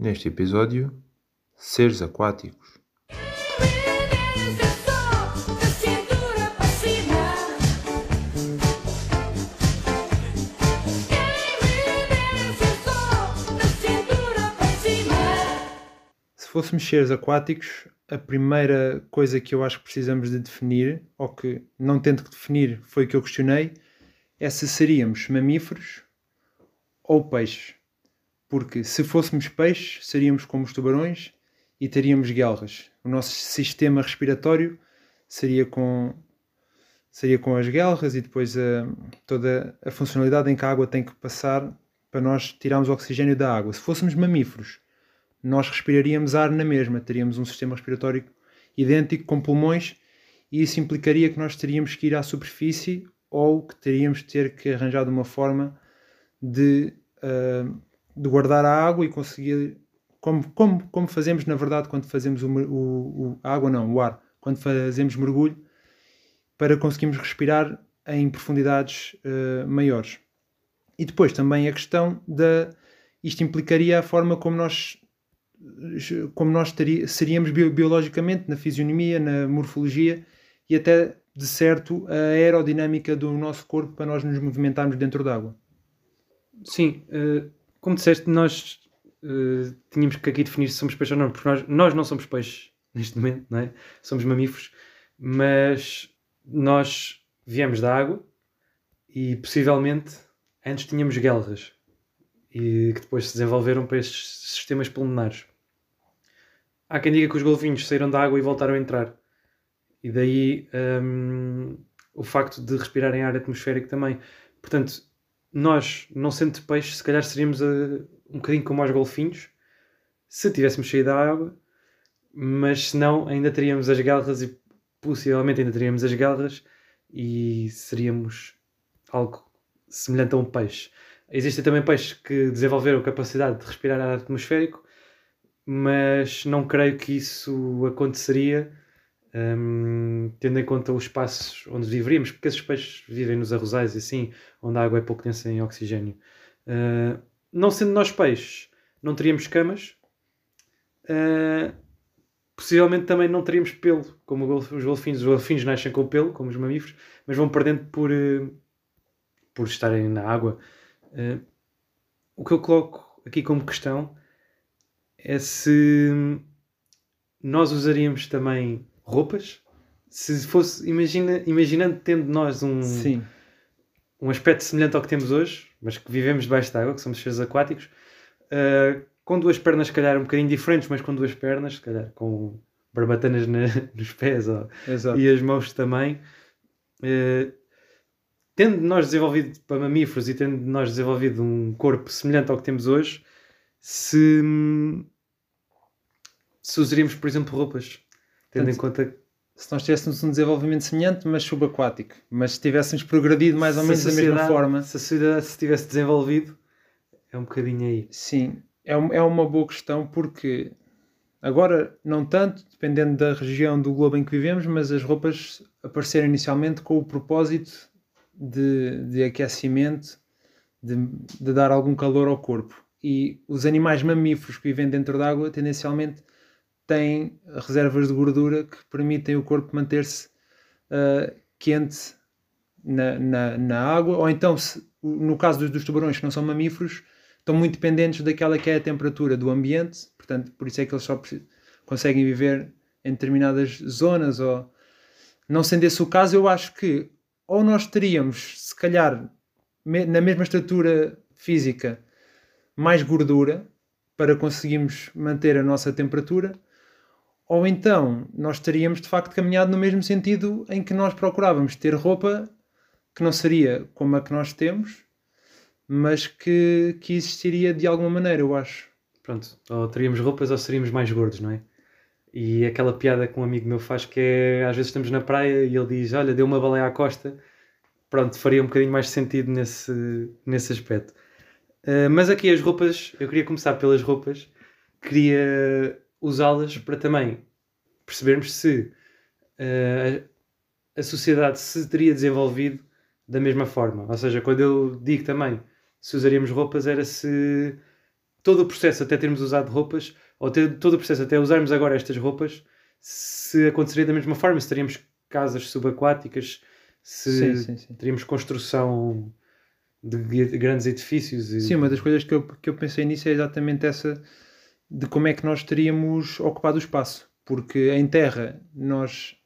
Neste episódio, seres aquáticos. Se fôssemos seres aquáticos, a primeira coisa que eu acho que precisamos de definir, ou que não tendo que definir foi o que eu questionei, é se seríamos mamíferos ou peixes. Porque se fôssemos peixes, seríamos como os tubarões e teríamos guelras. O nosso sistema respiratório seria com seria com as guelras e depois a, toda a funcionalidade em que a água tem que passar para nós tirarmos o oxigênio da água. Se fôssemos mamíferos, nós respiraríamos ar na mesma, teríamos um sistema respiratório idêntico com pulmões e isso implicaria que nós teríamos que ir à superfície ou que teríamos de ter que arranjar de uma forma de, uh, de guardar a água e conseguir como, como, como fazemos na verdade quando fazemos o, o, o, a água não, o ar, quando fazemos mergulho para conseguirmos respirar em profundidades uh, maiores. E depois também a questão da isto implicaria a forma como nós como nós teria, seríamos biologicamente na fisionomia, na morfologia e até de certo a aerodinâmica do nosso corpo para nós nos movimentarmos dentro d'água. Sim, uh, como disseste, nós uh, tínhamos que aqui definir se somos peixes ou não, porque nós, nós não somos peixes neste momento, não é? somos mamíferos, mas nós viemos da água e possivelmente antes tínhamos guelras e que depois se desenvolveram para estes sistemas pulmonares. Há quem diga que os golfinhos saíram da água e voltaram a entrar. E daí um, o facto de respirarem ar atmosférico também. Portanto, nós, não sendo peixe, se calhar seríamos uh, um bocadinho como os golfinhos, se tivéssemos saído da água, mas se não, ainda teríamos as garras e possivelmente ainda teríamos as garras e seríamos algo semelhante a um peixe. Existem também peixes que desenvolveram capacidade de respirar ar atmosférico, mas não creio que isso aconteceria um, tendo em conta os espaços onde viveríamos, porque esses peixes vivem nos arrozais e assim, onde a água é pouco densa em oxigênio. Uh, não sendo nós peixes, não teríamos camas, uh, possivelmente também não teríamos pelo, como os golfinhos. Os golfinhos nascem com pelo, como os mamíferos, mas vão perdendo por, uh, por estarem na água. o que eu coloco aqui como questão é se nós usaríamos também roupas. Se fosse, imagina, imaginando tendo nós um, Sim. um aspecto semelhante ao que temos hoje, mas que vivemos debaixo da água, que somos seres aquáticos, uh, com duas pernas, se calhar um bocadinho diferentes, mas com duas pernas, se calhar com barbatanas na, nos pés ó, e as mãos também. Uh, tendo nós desenvolvido para mamíferos e tendo nós desenvolvido um corpo semelhante ao que temos hoje, se, se usaríamos, por exemplo, roupas Tendo Portanto, em conta se nós tivéssemos um desenvolvimento semelhante, mas subaquático, mas se tivéssemos progredido mais ou menos da mesma forma. Se a sociedade se tivesse desenvolvido, é um bocadinho aí. Sim, é, é uma boa questão porque agora não tanto, dependendo da região do globo em que vivemos, mas as roupas apareceram inicialmente com o propósito de, de aquecimento, de, de dar algum calor ao corpo. E os animais mamíferos que vivem dentro d'água tendencialmente têm reservas de gordura que permitem o corpo manter-se uh, quente na, na, na, água, ou então, se, no caso dos, dos, tubarões que não são mamíferos, estão muito dependentes daquela que é a temperatura do ambiente, portanto, por isso é que eles só conseguem viver em determinadas zonas, ou não sendo esse o caso, eu acho que ou nós teríamos, se calhar, me, na mesma estrutura física, mais gordura para conseguirmos manter a nossa temperatura, ou então nós teríamos de facto caminhado no mesmo sentido em que nós procurávamos ter roupa que não seria como a que nós temos, mas que, que existiria de alguma maneira, eu acho. Pronto, ou teríamos roupas ou seríamos mais gordos, não é? E aquela piada que um amigo meu faz que é às vezes estamos na praia e ele diz: Olha, deu uma baleia à costa. Pronto, faria um bocadinho mais sentido nesse, nesse aspecto. Uh, mas aqui as roupas, eu queria começar pelas roupas. Queria usá-las para também percebermos se uh, a sociedade se teria desenvolvido da mesma forma. Ou seja, quando eu digo também se usaríamos roupas, era se todo o processo até termos usado roupas, ou ter, todo o processo até usarmos agora estas roupas, se aconteceria da mesma forma, se teríamos casas subaquáticas, se Sim, sim, sim. teríamos construção de grandes edifícios. E... Sim, uma das coisas que eu, que eu pensei nisso é exatamente essa de como é que nós teríamos ocupado o espaço. Porque em terra nós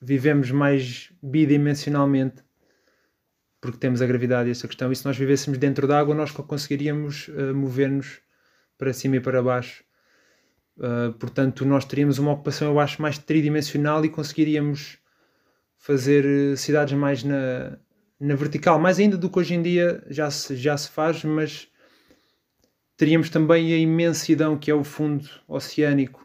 vivemos mais bidimensionalmente porque temos a gravidade e essa questão. E se nós vivêssemos dentro d'água, nós conseguiríamos uh, mover-nos para cima e para baixo. Uh, portanto, nós teríamos uma ocupação, eu acho, mais tridimensional e conseguiríamos fazer uh, cidades mais na, na vertical, mais ainda do que hoje em dia já se, já se faz, mas teríamos também a imensidão que é o fundo oceânico,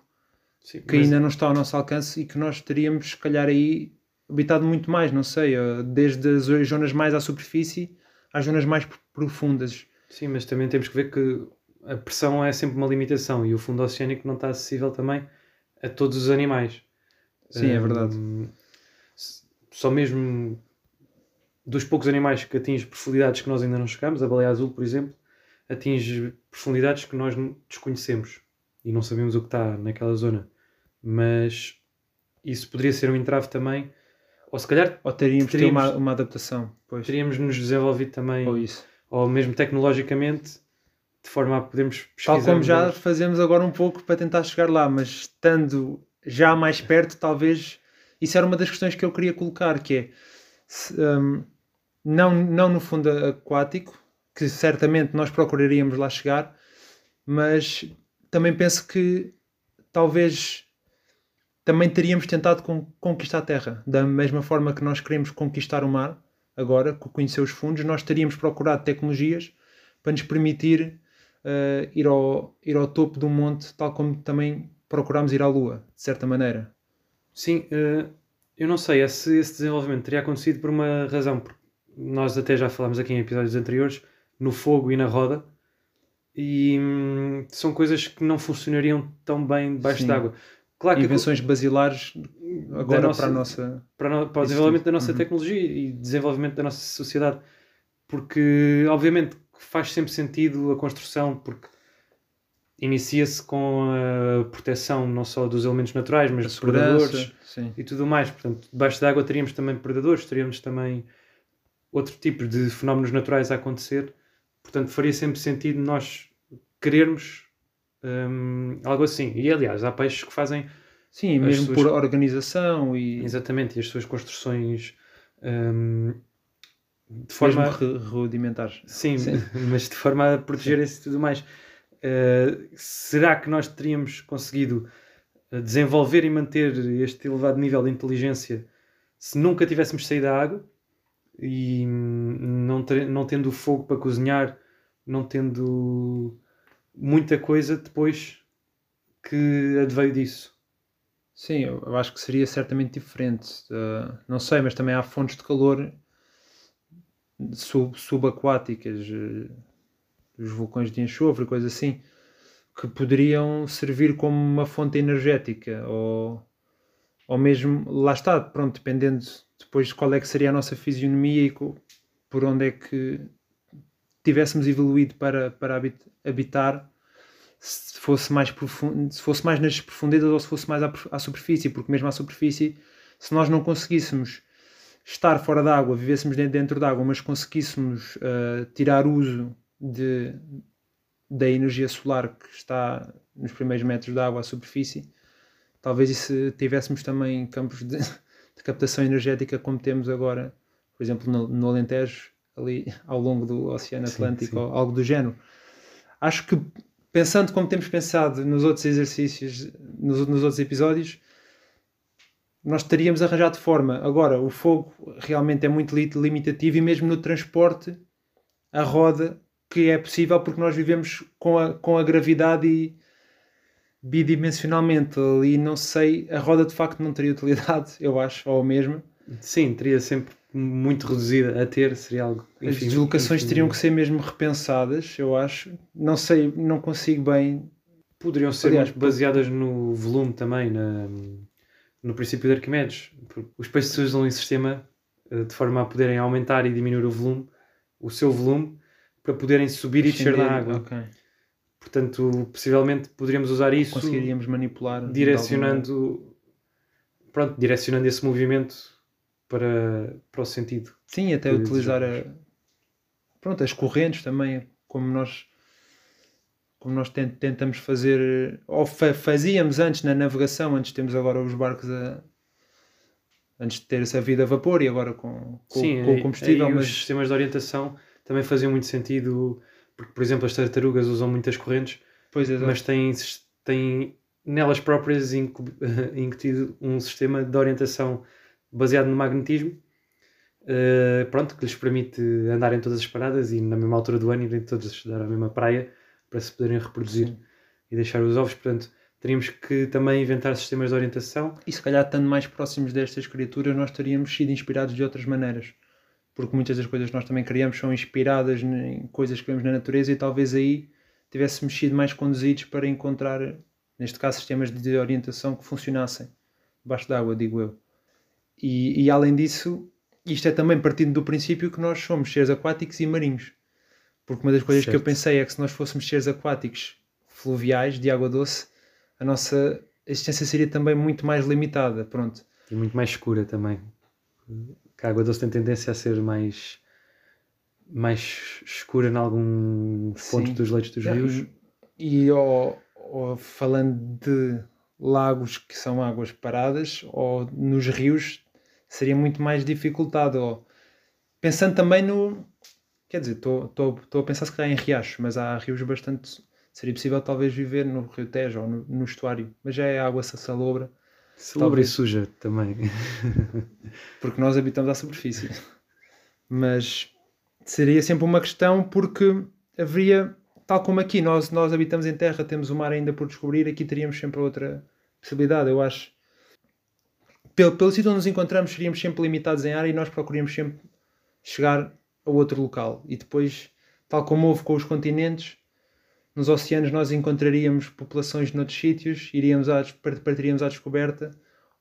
Sim, que mas- ainda não está ao nosso alcance e que nós teríamos, se calhar, aí habitado muito mais, não sei, uh, desde as zonas mais à superfície às zonas mais pr- profundas. Sim, mas também temos que ver que a pressão é sempre uma limitação e o fundo oceânico não está acessível também a todos os animais. Sim, é verdade. Só mesmo dos poucos animais que atinge profundidades que nós ainda não chegamos, a baleia azul, por exemplo, atinge profundidades que nós desconhecemos e não sabemos o que está naquela zona. Mas isso poderia ser um entrave também, ou se calhar Ou teríamos, de ter Teríamos- uma, uma adaptação, pois. teríamos nos desenvolvido também, Ou isso. ou mesmo tecnologicamente, de forma a podermos pesquisar. Tal como já melhor. fazemos agora um pouco para tentar chegar lá, mas estando já mais perto, talvez isso era uma das questões que eu queria colocar, que é se, hum, não, não no fundo aquático, que certamente nós procuraríamos lá chegar, mas também penso que talvez também teríamos tentado con- conquistar a Terra, da mesma forma que nós queremos conquistar o mar, agora, conhecer os fundos, nós teríamos procurado tecnologias para nos permitir eh, ir, ao, ir ao topo do monte, tal como também procurámos ir à Lua, de certa maneira. Sim, eh, eu não sei se esse desenvolvimento teria acontecido por uma razão, porque nós até já falámos aqui em episódios anteriores, no fogo e na roda, e hum, são coisas que não funcionariam tão bem debaixo d'água. Claro que Invenções basilares agora nossa- para a nossa. para, no- para o desenvolvimento tudo. da nossa Uhum. tecnologia e desenvolvimento da nossa sociedade. Porque, obviamente, que faz sempre sentido a construção, porque inicia-se com a proteção não só dos elementos naturais, mas dos predadores. Sim. e tudo mais. Portanto, debaixo d'água teríamos também predadores, teríamos também outro tipo de fenómenos naturais a acontecer. Portanto, faria sempre sentido nós querermos hum, algo assim. E, aliás, há peixes que fazem Sim, mesmo suas- por organização e Exatamente, e as suas construções hum, de forma. mesmo ru- rudimentares. Sim, Sim. mas de forma a protegerem-se e tudo mais. Uh, será que nós teríamos conseguido uh, desenvolver e manter este elevado nível de inteligência se nunca tivéssemos saído da água e não, não tendo fogo para cozinhar, não tendo muita coisa depois que adveio disso? Sim, eu acho que seria certamente diferente. Uh, não sei, mas também há fontes de calor sub, subaquáticas, uh, os vulcões de enxofre, coisas assim, que poderiam servir como uma fonte energética ou, ou mesmo, lá está, pronto, dependendo depois de qual é que seria a nossa fisionomia e por onde é que tivéssemos evoluído para, para habit- habitar se fosse mais profundo, se fosse mais nas profundezas ou se fosse mais à, à superfície, porque mesmo à superfície, se nós não conseguíssemos estar fora d'água, vivêssemos dentro, d'água, mas conseguíssemos ah, tirar uso de, da energia solar que está nos primeiros metros de água à superfície, talvez isso tivéssemos também campos de, de captação energética como temos agora, por exemplo, no, no Alentejo, ali ao longo do Oceano Sim, Atlântico, sim. ou algo do género. Acho que pensando como temos pensado nos outros exercícios, nos, nos outros episódios, nós teríamos arranjado forma. Agora, o fogo realmente é muito li- limitativo e mesmo no transporte, a roda, que é possível porque nós vivemos com a, com a gravidade e bidimensionalmente ali, não sei, a roda de facto não teria utilidade, eu acho, ou a mesma. Sim, teria sempre muito reduzida a ter, seria algo. As enfim, deslocações enfim, teriam que ser mesmo repensadas, eu acho. Não sei, não consigo bem. Poderiam ser Aliás, baseadas no volume também, na, no princípio de Arquimedes. Os peixes usam em sistema eh, de forma a poderem aumentar e diminuir o volume, o seu volume, para poderem subir e descer na água. Ok. Portanto, possivelmente poderíamos usar isso Conseguiríamos manipular. direcionando, pronto, direcionando esse movimento para, para o sentido. Sim, até utilizar a, pronto, as correntes também, como nós, como nós ten- tentamos fazer, ou fa- fazíamos antes na navegação, antes temos agora os barcos a. Antes de ter essa vida a vapor e agora com, com, Sim, com o combustível, aí mas os sistemas de orientação também faziam muito sentido, porque, por exemplo, as tartarugas usam muitas correntes, é, mas têm, têm nelas próprias incu- incutido um sistema de orientação baseado no magnetismo, eh, pronto, que lhes permite andar em todas as paradas e na mesma altura do ano irem todos dar à mesma praia para se poderem reproduzir Sim. e deixar os ovos. Portanto, teríamos que também inventar sistemas de orientação. E se calhar, estando mais próximos destas criaturas, nós teríamos sido inspirados de outras maneiras. Porque muitas das coisas que nós também criamos são inspiradas em coisas que vemos na natureza e talvez aí tivéssemos sido mais conduzidos para encontrar, neste caso, sistemas de orientação que funcionassem debaixo d'água, digo eu. E, e além disso, isto é também partindo do princípio que nós somos seres aquáticos e marinhos. Porque uma das coisas que eu Certo. pensei é que se nós fôssemos seres aquáticos fluviais, de água doce, a nossa existência seria também muito mais limitada. Pronto. E muito mais escura também. Que a água doce tem tendência a ser mais, mais escura em alguns Sim. pontos dos leitos dos rios. E ou, ou falando de lagos que são águas paradas, ou nos rios, seria muito mais dificultado. Ou, pensando também no. Quer dizer, estou a pensar se calhar em riachos, mas há rios bastante. Seria possível talvez viver no Rio Tejo ou no, no estuário, mas já é água salobra, Salobra e suja também. porque nós habitamos à superfície. Mas seria sempre uma questão porque haveria, tal como aqui, nós, nós habitamos em terra, temos o mar ainda por descobrir, aqui teríamos sempre outra possibilidade, eu acho. Pelo, pelo sítio onde nos encontramos, seríamos sempre limitados em área e nós procuríamos sempre chegar a outro local. E depois, tal como houve com os continentes, nos oceanos nós encontraríamos populações noutros sítios, iríamos à, partiríamos à descoberta,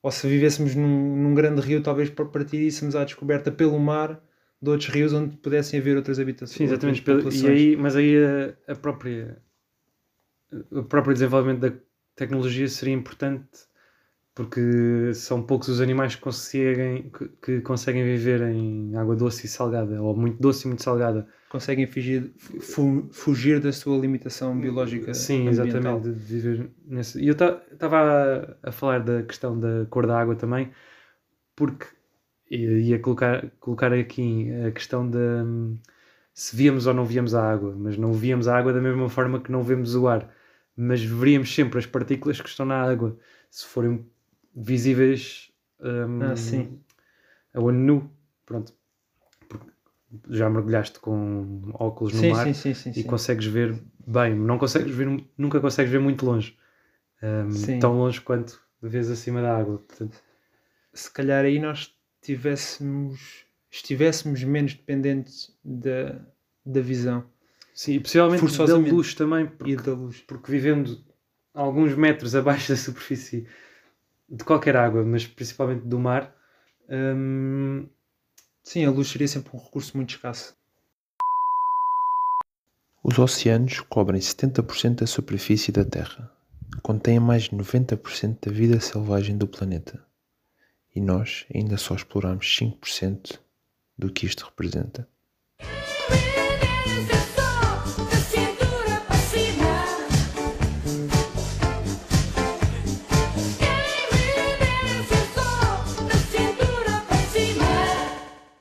ou se vivêssemos num, num grande rio, talvez par- partiríssemos à descoberta pelo mar de outros rios onde pudessem haver outras habitações. Sim, exatamente. E aí, mas aí a, a própria o próprio desenvolvimento da tecnologia seria importante porque são poucos os animais que conseguem, que, que conseguem viver em água doce e salgada, ou muito doce e muito salgada. Conseguem fugir, fu- fugir da sua limitação biológica. Sim, ambiental. exatamente, de viver nesse. E eu estava a, a falar da questão da cor da água também, porque ia colocar, colocar aqui a questão de hum, se víamos ou não víamos a água, mas não víamos a água da mesma forma que não vemos o ar, mas veríamos sempre as partículas que estão na água, se forem visíveis hum, Ah, sim. a olho nu, pronto. Porque já mergulhaste com óculos no Sim, mar sim, sim, e consegues ver bem, não consegues ver, nunca consegues ver muito longe, Sim. tão longe quanto vês acima da água. Portanto, Se calhar aí nós tivéssemos, estivéssemos menos dependentes da, da visão sim, e possivelmente da luz também, porque, e da luz. porque vivendo alguns metros abaixo da superfície de qualquer água, mas principalmente do mar, hum, Sim, a luz seria sempre um recurso muito escasso. Os oceanos cobrem 70% da superfície da Terra, contêm mais de 90% da vida selvagem do planeta. E nós ainda só exploramos 5% do que isto representa.